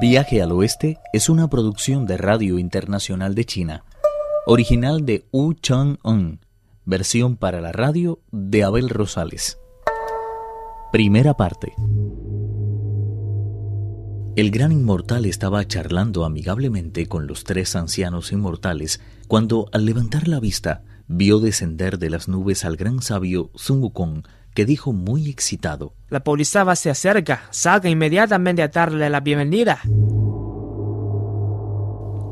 Viaje al Oeste es una producción de Radio Internacional de China, original de Wu Chang-un, versión para la radio de Abel Rosales. Primera parte. El gran inmortal estaba charlando amigablemente con los tres ancianos inmortales cuando, al levantar la vista, vio descender de las nubes al gran sabio Sun Wukong, que dijo muy excitado: La polisaba se acerca. Salga inmediatamente a darle la bienvenida.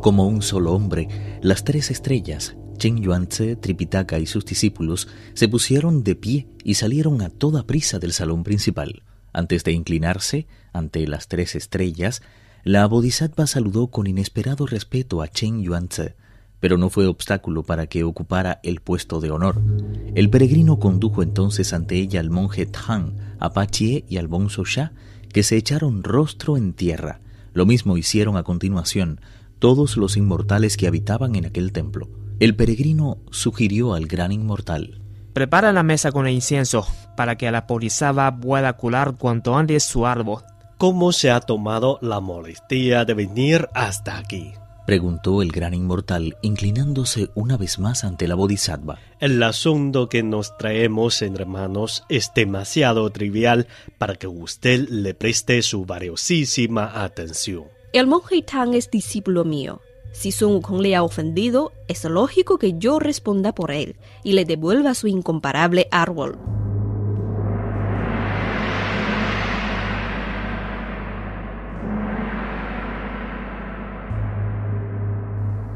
Como un solo hombre, las tres estrellas, Chen Yuanze, Tripitaka y sus discípulos, se pusieron de pie y salieron a toda prisa del salón principal. Antes de inclinarse ante las tres estrellas, la Bodhisattva saludó con inesperado respeto a Chen Yuanze, pero no fue obstáculo para que ocupara el puesto de honor. El peregrino condujo entonces ante ella al monje Tang, a Pachie y al bonzo Sha, que se echaron rostro en tierra. Lo mismo hicieron a continuación todos los inmortales que habitaban en aquel templo. El peregrino sugirió al gran inmortal. Prepara la mesa con el incienso para que la polizaba pueda curar cuanto antes su árbol. ¿Cómo se ha tomado la molestia de venir hasta aquí? Preguntó el gran inmortal, inclinándose una vez más ante la bodhisattva. El asunto que nos traemos entre manos es demasiado trivial para que usted le preste su valiosísima atención. El monje Tang es discípulo mío. Si Sun Wukong le ha ofendido, es lógico que yo responda por él y le devuelva su incomparable árbol.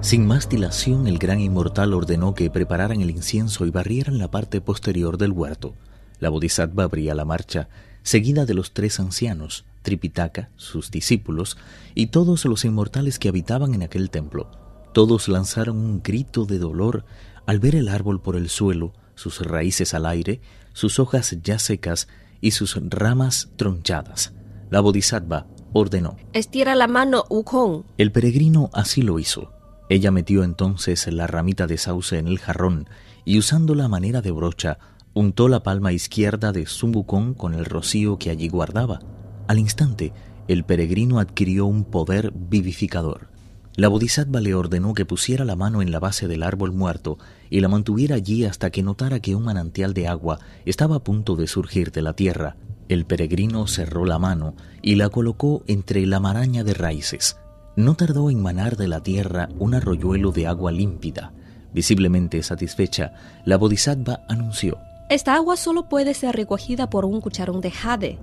Sin más dilación, el gran inmortal ordenó que prepararan el incienso y barrieran la parte posterior del huerto. La bodhisattva abría la marcha, seguida de los tres ancianos, Tripitaka, sus discípulos, y todos los inmortales que habitaban en aquel templo. Todos lanzaron un grito de dolor al ver el árbol por el suelo, sus raíces al aire, sus hojas ya secas y sus ramas tronchadas. La bodhisattva ordenó. Estira la mano, Wukong. El peregrino así lo hizo. Ella metió entonces la ramita de sauce en el jarrón y usando la manera de brocha, untó la palma izquierda de Sun con el rocío que allí guardaba. Al instante, el peregrino adquirió un poder vivificador. La bodhisattva le ordenó que pusiera la mano en la base del árbol muerto y la mantuviera allí hasta que notara que un manantial de agua estaba a punto de surgir de la tierra. El peregrino cerró la mano y la colocó entre la maraña de raíces. No tardó en manar de la tierra un arroyuelo de agua límpida. Visiblemente satisfecha, la bodhisattva anunció: Esta agua solo puede ser recogida por un cucharón de jade.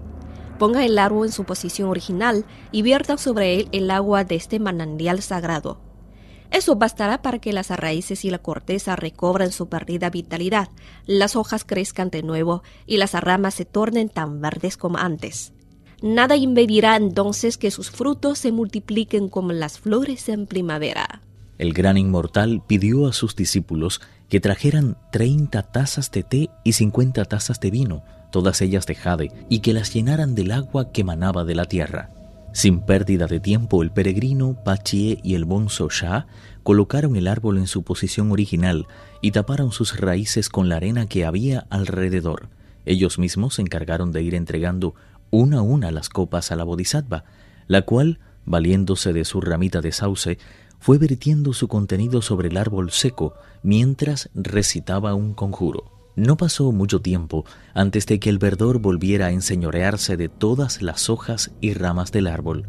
Ponga el árbol en su posición original y vierta sobre él el agua de este manantial sagrado. Eso bastará para que las raíces y la corteza recobren su perdida vitalidad, las hojas crezcan de nuevo y las ramas se tornen tan verdes como antes. Nada impedirá entonces que sus frutos se multipliquen como las flores en primavera. El gran inmortal pidió a sus discípulos que trajeran treinta tazas de té y cincuenta tazas de vino, todas ellas de jade, y que las llenaran del agua que manaba de la tierra. Sin pérdida de tiempo, el peregrino, Pachie y el bonzo Shah colocaron el árbol en su posición original y taparon sus raíces con la arena que había alrededor. Ellos mismos se encargaron de ir entregando una a una las copas a la bodhisattva, la cual, valiéndose de su ramita de sauce, fue vertiendo su contenido sobre el árbol seco mientras recitaba un conjuro. No pasó mucho tiempo antes de que el verdor volviera a enseñorearse de todas las hojas y ramas del árbol.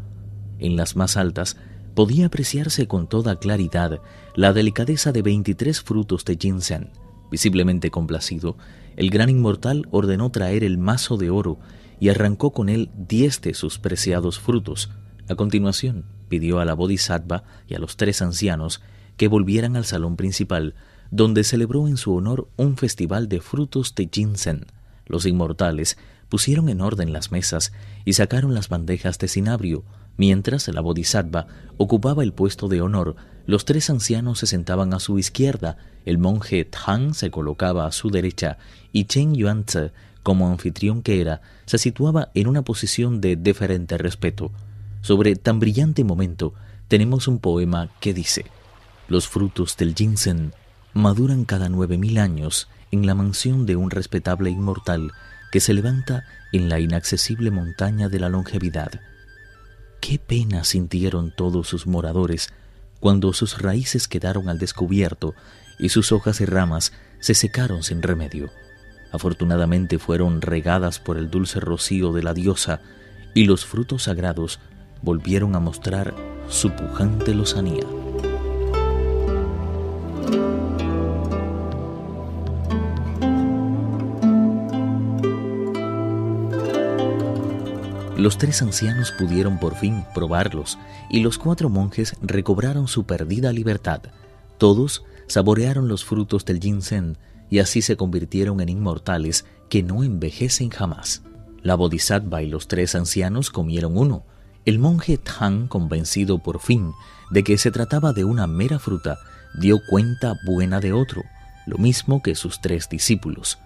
En las más altas podía apreciarse con toda claridad la delicadeza de veintitrés frutos de ginseng. Visiblemente complacido, el gran inmortal ordenó traer el mazo de oro y arrancó con él diez de sus preciados frutos. A continuación, pidió a la Bodhisattva y a los tres ancianos que volvieran al salón principal, donde celebró en su honor un festival de frutos de ginseng. Los inmortales pusieron en orden las mesas y sacaron las bandejas de cinabrio. Mientras la Bodhisattva ocupaba el puesto de honor, los tres ancianos se sentaban a su izquierda, el monje Tang se colocaba a su derecha y Chen Yuanzi como anfitrión que era, se situaba en una posición de deferente respeto. Sobre tan brillante momento tenemos un poema que dice, Los frutos del ginseng maduran cada nueve mil años en la mansión de un respetable inmortal que se levanta en la inaccesible montaña de la longevidad. qué pena sintieron todos sus moradores cuando sus raíces quedaron al descubierto y sus hojas y ramas se secaron sin remedio. Afortunadamente fueron regadas por el dulce rocío de la diosa y los frutos sagrados volvieron a mostrar su pujante lozanía. Los tres ancianos pudieron por fin probarlos y los cuatro monjes recobraron su perdida libertad. Todos saborearon los frutos del ginseng y así se convirtieron en inmortales que no envejecen jamás. La bodhisattva y los tres ancianos comieron uno. El monje Tang, convencido por fin de que se trataba de una mera fruta, dio cuenta buena de otro, lo mismo que sus tres discípulos.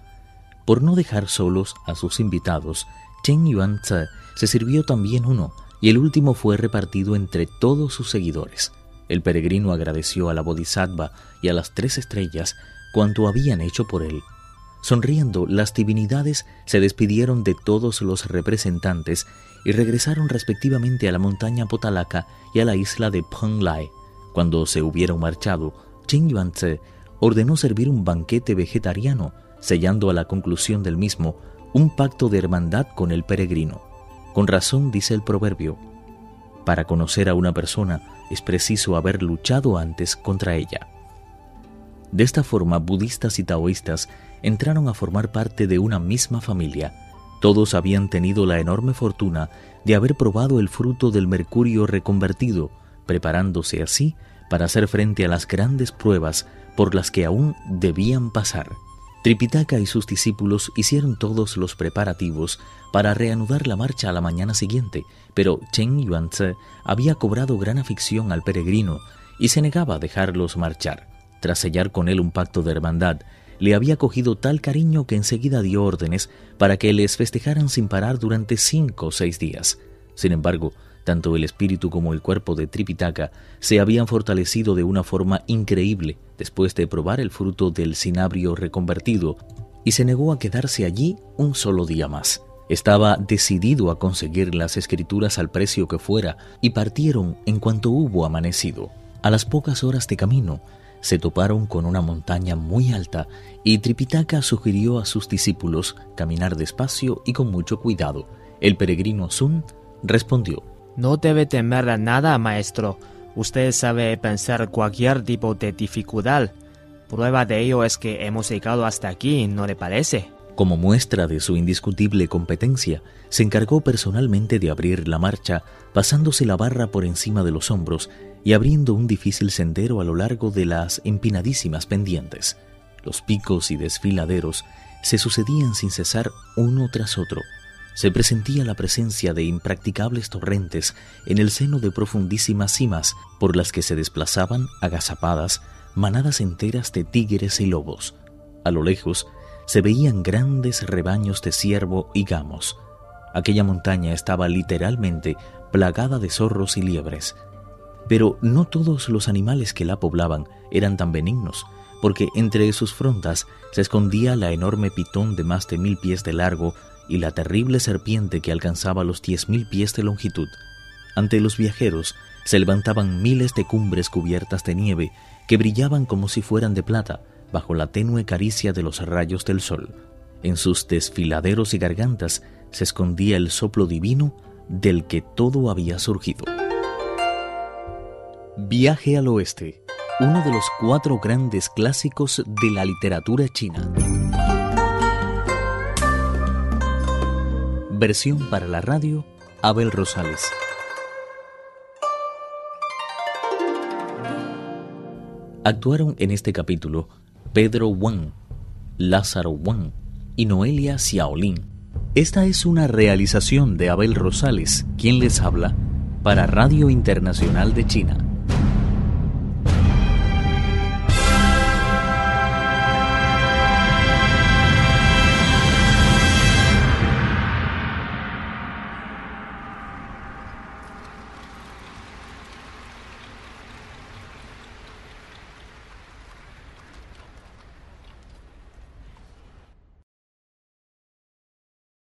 Por no dejar solos a sus invitados, Chen Yuan-tze se sirvió también uno, y el último fue repartido entre todos sus seguidores. El peregrino agradeció a la Bodhisattva y a las tres estrellas cuanto habían hecho por él. Sonriendo, las divinidades se despidieron de todos los representantes y regresaron respectivamente a la montaña Potalaca y a la isla de Penglai. Cuando se hubieron marchado, Chen Yuan-tze ordenó servir un banquete vegetariano, sellando a la conclusión del mismo un pacto de hermandad con el peregrino. Con razón dice el proverbio, para conocer a una persona es preciso haber luchado antes contra ella. De esta forma, budistas y taoístas entraron a formar parte de una misma familia. Todos habían tenido la enorme fortuna de haber probado el fruto del mercurio reconvertido, preparándose así para hacer frente a las grandes pruebas por las que aún debían pasar. Tripitaka y sus discípulos hicieron todos los preparativos para reanudar la marcha a la mañana siguiente, pero Chen Yuanze había cobrado gran afición al peregrino y se negaba a dejarlos marchar. Tras sellar con él un pacto de hermandad, le había cogido tal cariño que enseguida dio órdenes para que les festejaran sin parar durante cinco o seis días. Sin embargo, tanto el espíritu como el cuerpo de Tripitaka se habían fortalecido de una forma increíble después de probar el fruto del cinabrio reconvertido y se negó a quedarse allí un solo día más. Estaba decidido a conseguir las escrituras al precio que fuera y partieron en cuanto hubo amanecido. A las pocas horas de camino, se toparon con una montaña muy alta y Tripitaka sugirió a sus discípulos caminar despacio y con mucho cuidado. El peregrino Sun respondió, no debe temer nada, maestro. Usted sabe pensar cualquier tipo de dificultad. Prueba de ello es que hemos llegado hasta aquí, ¿no le parece? Como muestra de su indiscutible competencia, se encargó personalmente de abrir la marcha, pasándose la barra por encima de los hombros y abriendo un difícil sendero a lo largo de las empinadísimas pendientes. Los picos y desfiladeros se sucedían sin cesar uno tras otro, se presentía la presencia de impracticables torrentes en el seno de profundísimas cimas por las que se desplazaban agazapadas manadas enteras de tigres y lobos. A lo lejos se veían grandes rebaños de ciervo y gamos. Aquella montaña estaba literalmente plagada de zorros y liebres. Pero no todos los animales que la poblaban eran tan benignos, porque entre sus frondas se escondía la enorme pitón de más de mil pies de largo y la terrible serpiente que alcanzaba los diez mil pies de longitud. Ante los viajeros se levantaban miles de cumbres cubiertas de nieve que brillaban como si fueran de plata bajo la tenue caricia de los rayos del sol. En sus desfiladeros y gargantas se escondía el soplo divino del que todo había surgido. Viaje al oeste, uno de los cuatro grandes clásicos de la literatura china. Versión para la radio, Abel Rosales. Actuaron en este capítulo Pedro Wang, Lázaro Wang y Noelia Xiaolin. Esta es una realización de Abel Rosales, quien les habla, para Radio Internacional de China.